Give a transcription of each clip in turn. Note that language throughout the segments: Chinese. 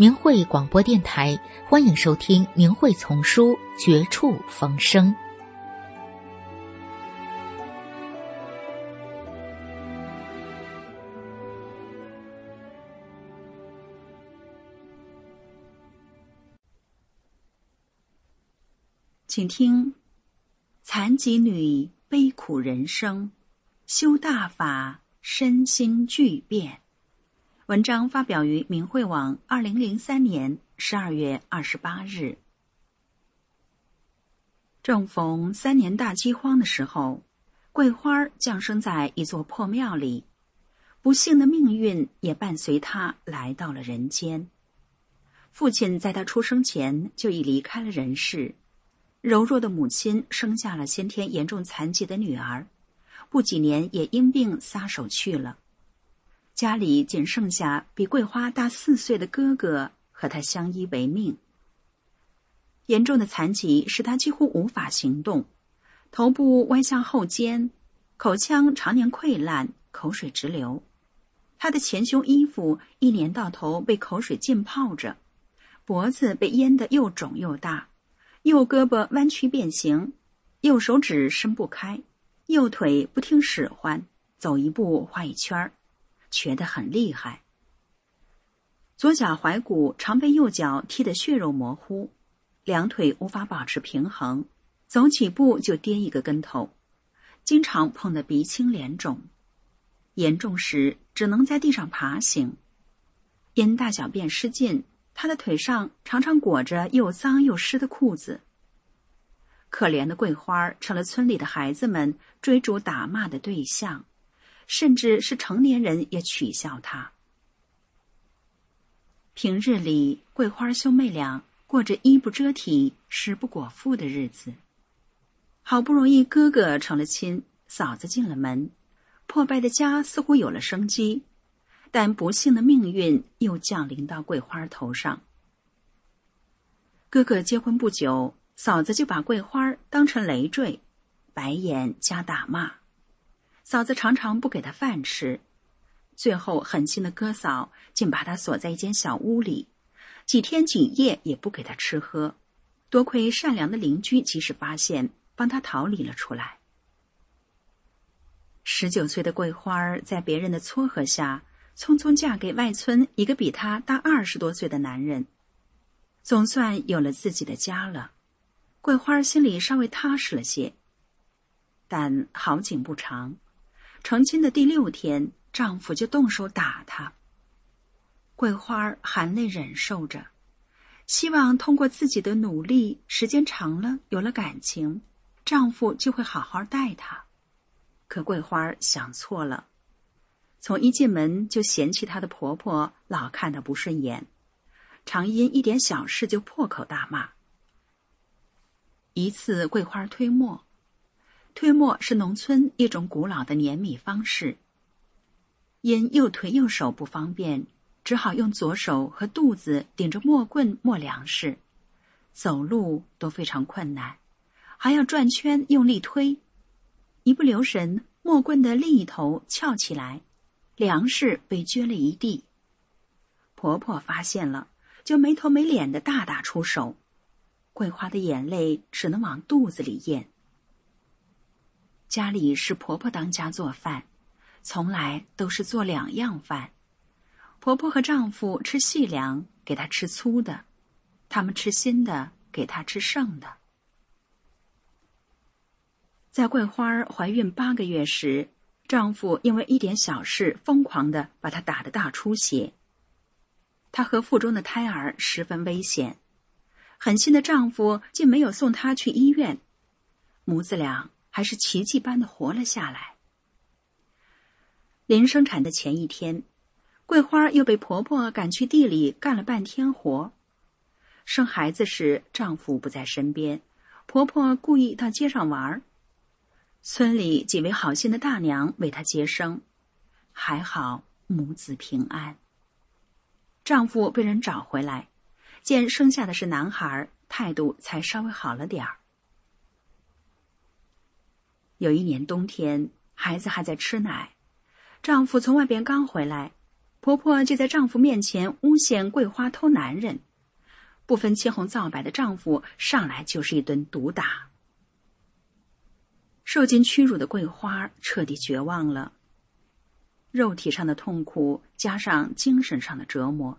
明慧广播电台，欢迎收听《明慧丛书·绝处逢生》。请听：残疾女悲苦人生，修大法身心巨变。文章发表于明慧网，二零零三年十二月二十八日。正逢三年大饥荒的时候，桂花降生在一座破庙里，不幸的命运也伴随她来到了人间。父亲在她出生前就已离开了人世，柔弱的母亲生下了先天严重残疾的女儿，不几年也因病撒手去了。家里仅剩下比桂花大四岁的哥哥和他相依为命。严重的残疾使他几乎无法行动，头部歪向后肩，口腔常年溃烂，口水直流。他的前胸衣服一年到头被口水浸泡着，脖子被淹得又肿又大，右胳膊弯曲变形，右手指伸不开，右腿不听使唤，走一步画一圈儿。瘸得很厉害，左脚踝骨常被右脚踢得血肉模糊，两腿无法保持平衡，走几步就跌一个跟头，经常碰得鼻青脸肿，严重时只能在地上爬行。因大小便失禁，他的腿上常常裹着又脏又湿的裤子。可怜的桂花成了村里的孩子们追逐打骂的对象。甚至是成年人也取笑他。平日里，桂花兄妹俩过着衣不遮体、食不果腹的日子。好不容易哥哥成了亲，嫂子进了门，破败的家似乎有了生机。但不幸的命运又降临到桂花头上。哥哥结婚不久，嫂子就把桂花当成累赘，白眼加打骂。嫂子常常不给他饭吃，最后狠心的哥嫂竟把他锁在一间小屋里，几天几夜也不给他吃喝。多亏善良的邻居及时发现，帮他逃离了出来。十九岁的桂花在别人的撮合下，匆匆嫁给外村一个比她大二十多岁的男人，总算有了自己的家了。桂花心里稍微踏实了些，但好景不长。成亲的第六天，丈夫就动手打她。桂花含泪忍受着，希望通过自己的努力，时间长了有了感情，丈夫就会好好待她。可桂花想错了，从一进门就嫌弃她的婆婆老看她不顺眼，常因一点小事就破口大骂。一次，桂花推磨。推磨是农村一种古老的碾米方式。因右腿右手不方便，只好用左手和肚子顶着磨棍磨粮食，走路都非常困难，还要转圈用力推，一不留神，磨棍的另一头翘起来，粮食被撅了一地。婆婆发现了，就没头没脸的大打出手，桂花的眼泪只能往肚子里咽。家里是婆婆当家做饭，从来都是做两样饭。婆婆和丈夫吃细粮，给她吃粗的；他们吃新的，给她吃剩的。在桂花怀孕八个月时，丈夫因为一点小事疯狂的把她打得大出血。她和腹中的胎儿十分危险，狠心的丈夫竟没有送她去医院，母子俩。还是奇迹般的活了下来。临生产的前一天，桂花又被婆婆赶去地里干了半天活。生孩子时，丈夫不在身边，婆婆故意到街上玩儿。村里几位好心的大娘为她接生，还好母子平安。丈夫被人找回来，见生下的是男孩，态度才稍微好了点儿。有一年冬天，孩子还在吃奶，丈夫从外边刚回来，婆婆就在丈夫面前诬陷桂花偷男人，不分青红皂白的丈夫上来就是一顿毒打。受尽屈辱的桂花彻底绝望了。肉体上的痛苦加上精神上的折磨，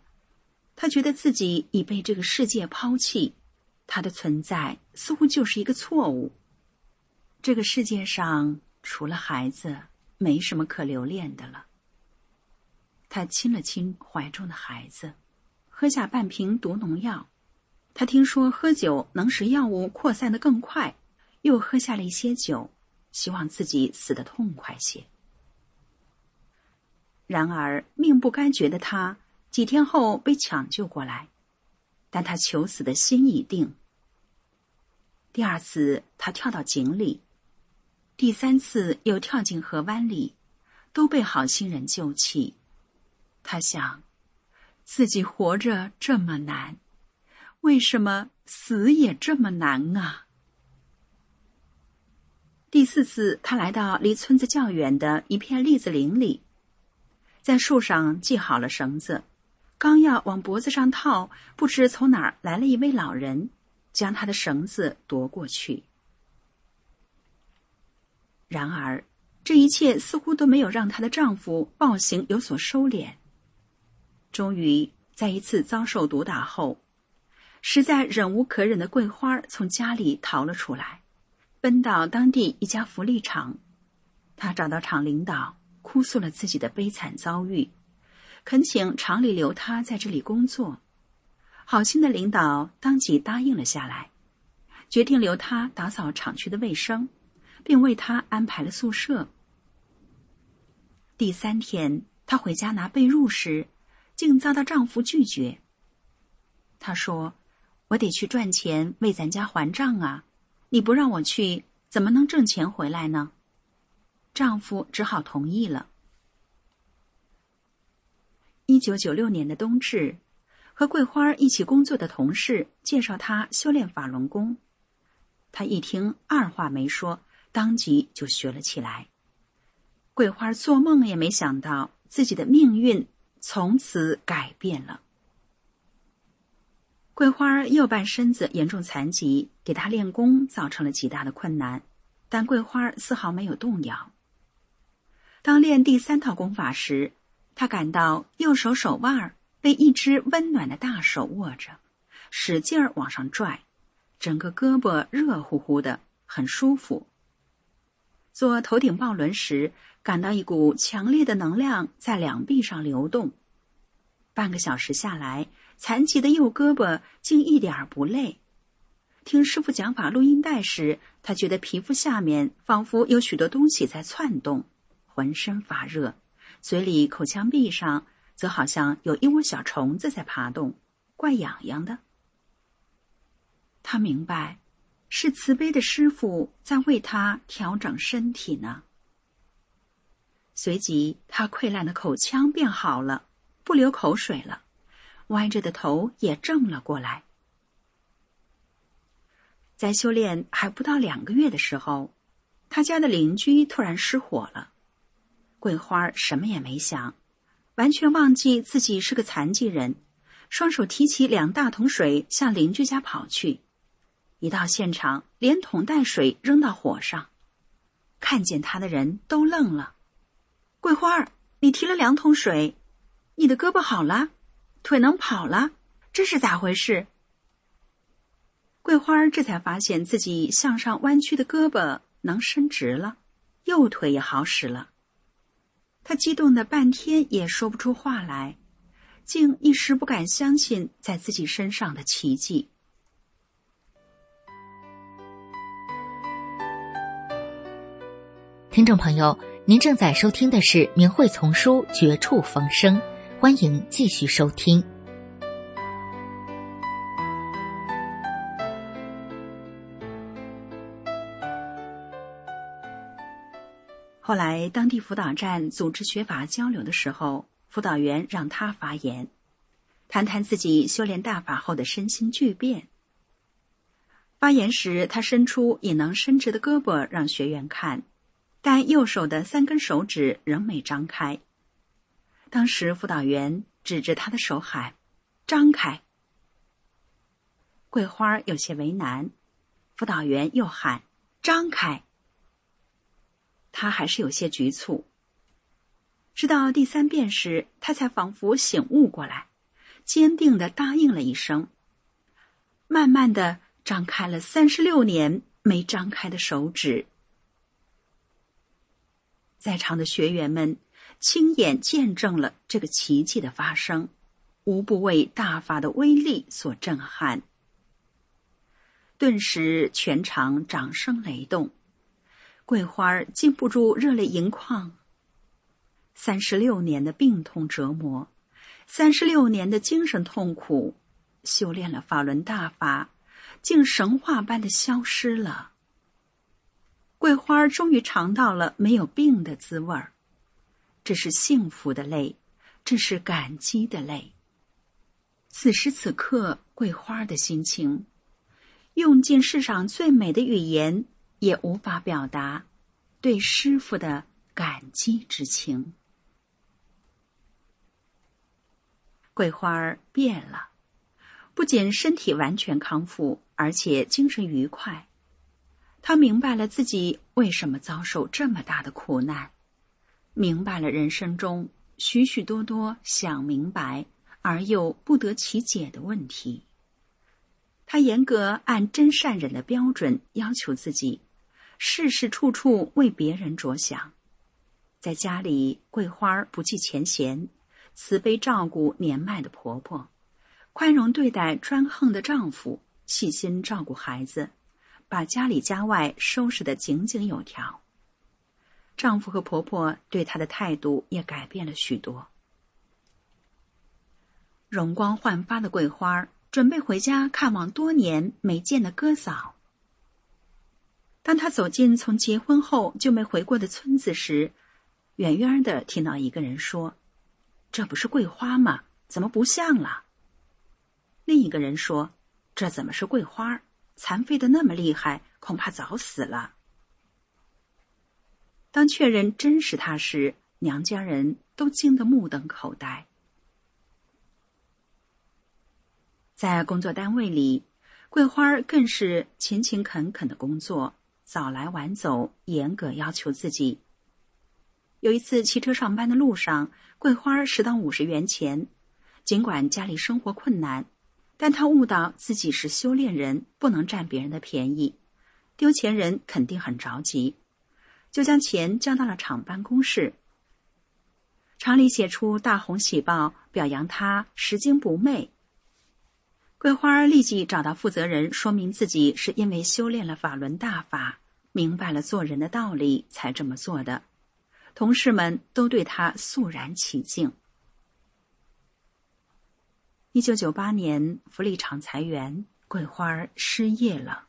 她觉得自己已被这个世界抛弃，她的存在似乎就是一个错误。这个世界上除了孩子，没什么可留恋的了。她亲了亲怀中的孩子，喝下半瓶毒农药。她听说喝酒能使药物扩散的更快，又喝下了一些酒，希望自己死得痛快些。然而，命不该绝的他，几天后被抢救过来，但他求死的心已定。第二次，他跳到井里；第三次，又跳进河湾里，都被好心人救起。他想，自己活着这么难，为什么死也这么难啊？第四次，他来到离村子较远的一片栗子林里。在树上系好了绳子，刚要往脖子上套，不知从哪儿来了一位老人，将他的绳子夺过去。然而，这一切似乎都没有让她的丈夫暴行有所收敛。终于，在一次遭受毒打后，实在忍无可忍的桂花从家里逃了出来，奔到当地一家福利厂。她找到厂领导。哭诉了自己的悲惨遭遇，恳请厂里留他在这里工作。好心的领导当即答应了下来，决定留他打扫厂区的卫生，并为他安排了宿舍。第三天，她回家拿被褥时，竟遭到丈夫拒绝。她说：“我得去赚钱为咱家还账啊！你不让我去，怎么能挣钱回来呢？”丈夫只好同意了。一九九六年的冬至，和桂花一起工作的同事介绍她修炼法轮功，她一听二话没说，当即就学了起来。桂花做梦也没想到自己的命运从此改变了。桂花右半身子严重残疾，给她练功造成了极大的困难，但桂花丝毫没有动摇。当练第三套功法时，他感到右手手腕被一只温暖的大手握着，使劲儿往上拽，整个胳膊热乎乎的，很舒服。做头顶抱轮时，感到一股强烈的能量在两臂上流动。半个小时下来，残疾的右胳膊竟一点儿不累。听师傅讲法录音带时，他觉得皮肤下面仿佛有许多东西在窜动。浑身发热，嘴里、口腔壁上则好像有一窝小虫子在爬动，怪痒痒的。他明白，是慈悲的师傅在为他调整身体呢。随即，他溃烂的口腔变好了，不流口水了，歪着的头也正了过来。在修炼还不到两个月的时候，他家的邻居突然失火了。桂花什么也没想，完全忘记自己是个残疾人，双手提起两大桶水向邻居家跑去。一到现场，连桶带水扔到火上，看见他的人都愣了。桂花儿，你提了两桶水，你的胳膊好了，腿能跑了，这是咋回事？桂花儿这才发现自己向上弯曲的胳膊能伸直了，右腿也好使了。他激动的半天也说不出话来，竟一时不敢相信在自己身上的奇迹。听众朋友，您正在收听的是明慧丛书《绝处逢生》，欢迎继续收听。后来，当地辅导站组织学法交流的时候，辅导员让他发言，谈谈自己修炼大法后的身心巨变。发言时，他伸出已能伸直的胳膊让学员看。但右手的三根手指仍没张开。当时辅导员指着他的手喊：“张开！”桂花有些为难，辅导员又喊：“张开！”他还是有些局促。直到第三遍时，他才仿佛醒悟过来，坚定的答应了一声，慢慢的张开了三十六年没张开的手指。在场的学员们亲眼见证了这个奇迹的发生，无不为大法的威力所震撼。顿时，全场掌声雷动，桂花禁不住热泪盈眶。三十六年的病痛折磨，三十六年的精神痛苦，修炼了法轮大法，竟神话般的消失了。桂花终于尝到了没有病的滋味儿，这是幸福的泪，这是感激的泪。此时此刻，桂花的心情，用尽世上最美的语言也无法表达对师傅的感激之情。桂花变了，不仅身体完全康复，而且精神愉快。他明白了自己为什么遭受这么大的苦难，明白了人生中许许多多想明白而又不得其解的问题。他严格按真善忍的标准要求自己，事事处处为别人着想。在家里，桂花不计前嫌，慈悲照顾年迈的婆婆，宽容对待专横的丈夫，细心照顾孩子。把家里家外收拾得井井有条。丈夫和婆婆对她的态度也改变了许多。容光焕发的桂花准备回家看望多年没见的哥嫂。当她走进从结婚后就没回过的村子时，远远的听到一个人说：“这不是桂花吗？怎么不像了？”另一个人说：“这怎么是桂花？”残废的那么厉害，恐怕早死了。当确认真是他时，娘家人都惊得目瞪口呆。在工作单位里，桂花更是勤勤恳恳的工作，早来晚走，严格要求自己。有一次骑车上班的路上，桂花拾到五十元钱，尽管家里生活困难。但他悟到自己是修炼人，不能占别人的便宜，丢钱人肯定很着急，就将钱交到了厂办公室。厂里写出大红喜报，表扬他拾金不昧。桂花立即找到负责人，说明自己是因为修炼了法轮大法，明白了做人的道理，才这么做的。同事们都对他肃然起敬。一九九八年，福利厂裁员，桂花失业了，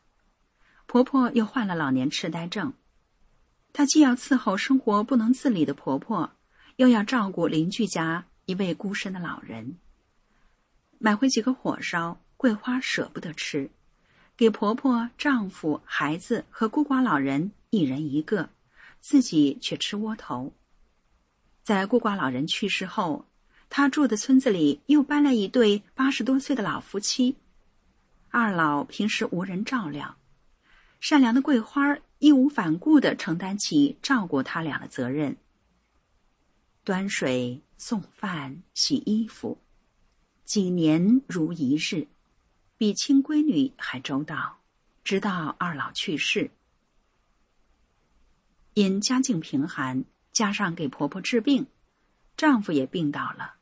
婆婆又患了老年痴呆症。她既要伺候生活不能自理的婆婆，又要照顾邻居家一位孤身的老人。买回几个火烧，桂花舍不得吃，给婆婆、丈夫、孩子和孤寡老人一人一个，自己却吃窝头。在孤寡老人去世后。他住的村子里又搬来一对八十多岁的老夫妻，二老平时无人照料，善良的桂花义无反顾的承担起照顾他俩的责任，端水、送饭、洗衣服，几年如一日，比亲闺女还周到。直到二老去世，因家境贫寒，加上给婆婆治病，丈夫也病倒了。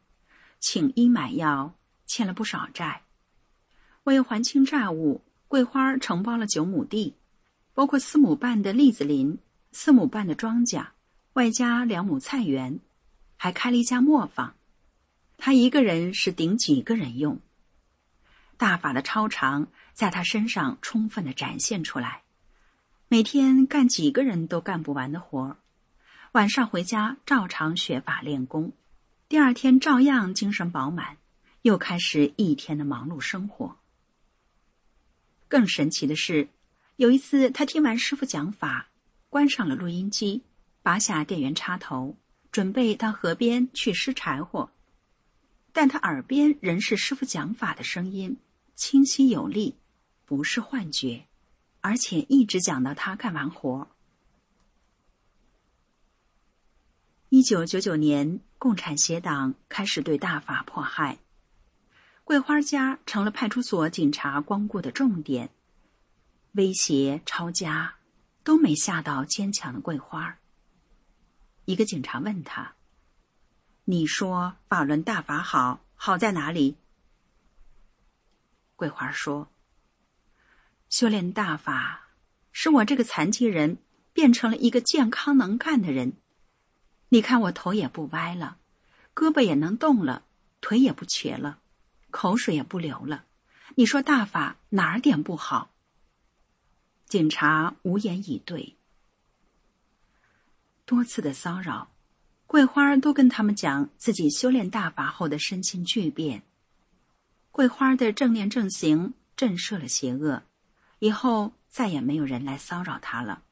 请医买药，欠了不少债。为还清债务，桂花承包了九亩地，包括四亩半的栗子林、四亩半的庄稼，外加两亩菜园，还开了一家磨坊。他一个人是顶几个人用。大法的超常在他身上充分的展现出来，每天干几个人都干不完的活儿，晚上回家照常学法练功，第二天照样精神饱满，又开始一天的忙碌生活。更神奇的是，有一次他听完师傅讲法，关上了录音机，拔下电源插头，准备到河边去拾柴火，但他耳边仍是师傅讲法的声音。清晰有力，不是幻觉，而且一直讲到他干完活。一九九九年，共产协党开始对大法迫害，桂花家成了派出所警察光顾的重点，威胁、抄家都没吓到坚强的桂花。一个警察问他：“你说法轮大法好，好在哪里？”桂花说：“修炼大法，使我这个残疾人变成了一个健康能干的人。你看，我头也不歪了，胳膊也能动了，腿也不瘸了，口水也不流了。你说大法哪儿点不好？”警察无言以对。多次的骚扰，桂花都跟他们讲自己修炼大法后的身心巨变。桂花的正念正行震慑了邪恶，以后再也没有人来骚扰他了。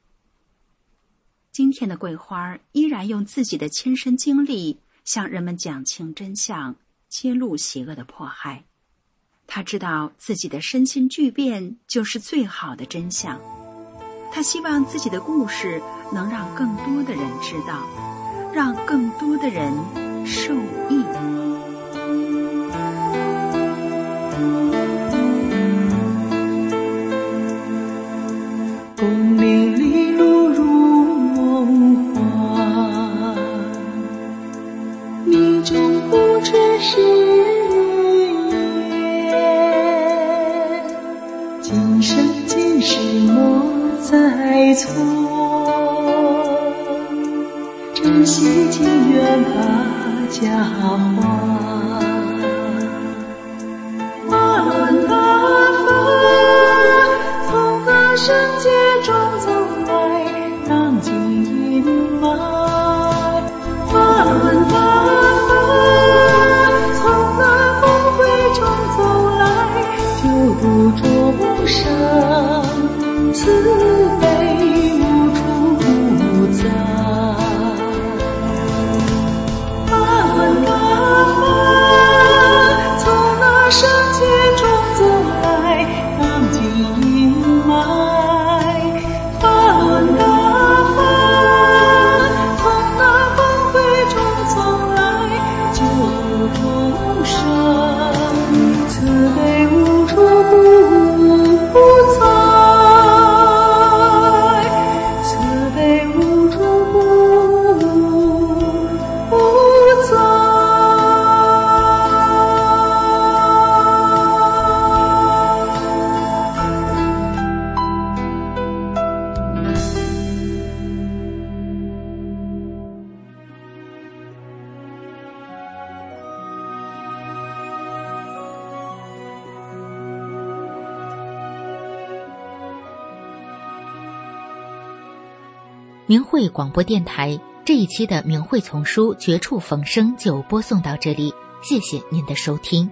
今天的桂花依然用自己的亲身经历向人们讲清真相，揭露邪恶的迫害。他知道自己的身心巨变就是最好的真相。他希望自己的故事能让更多的人知道，让更多的人受益。慧广播电台这一期的明慧丛书《绝处逢生》就播送到这里，谢谢您的收听。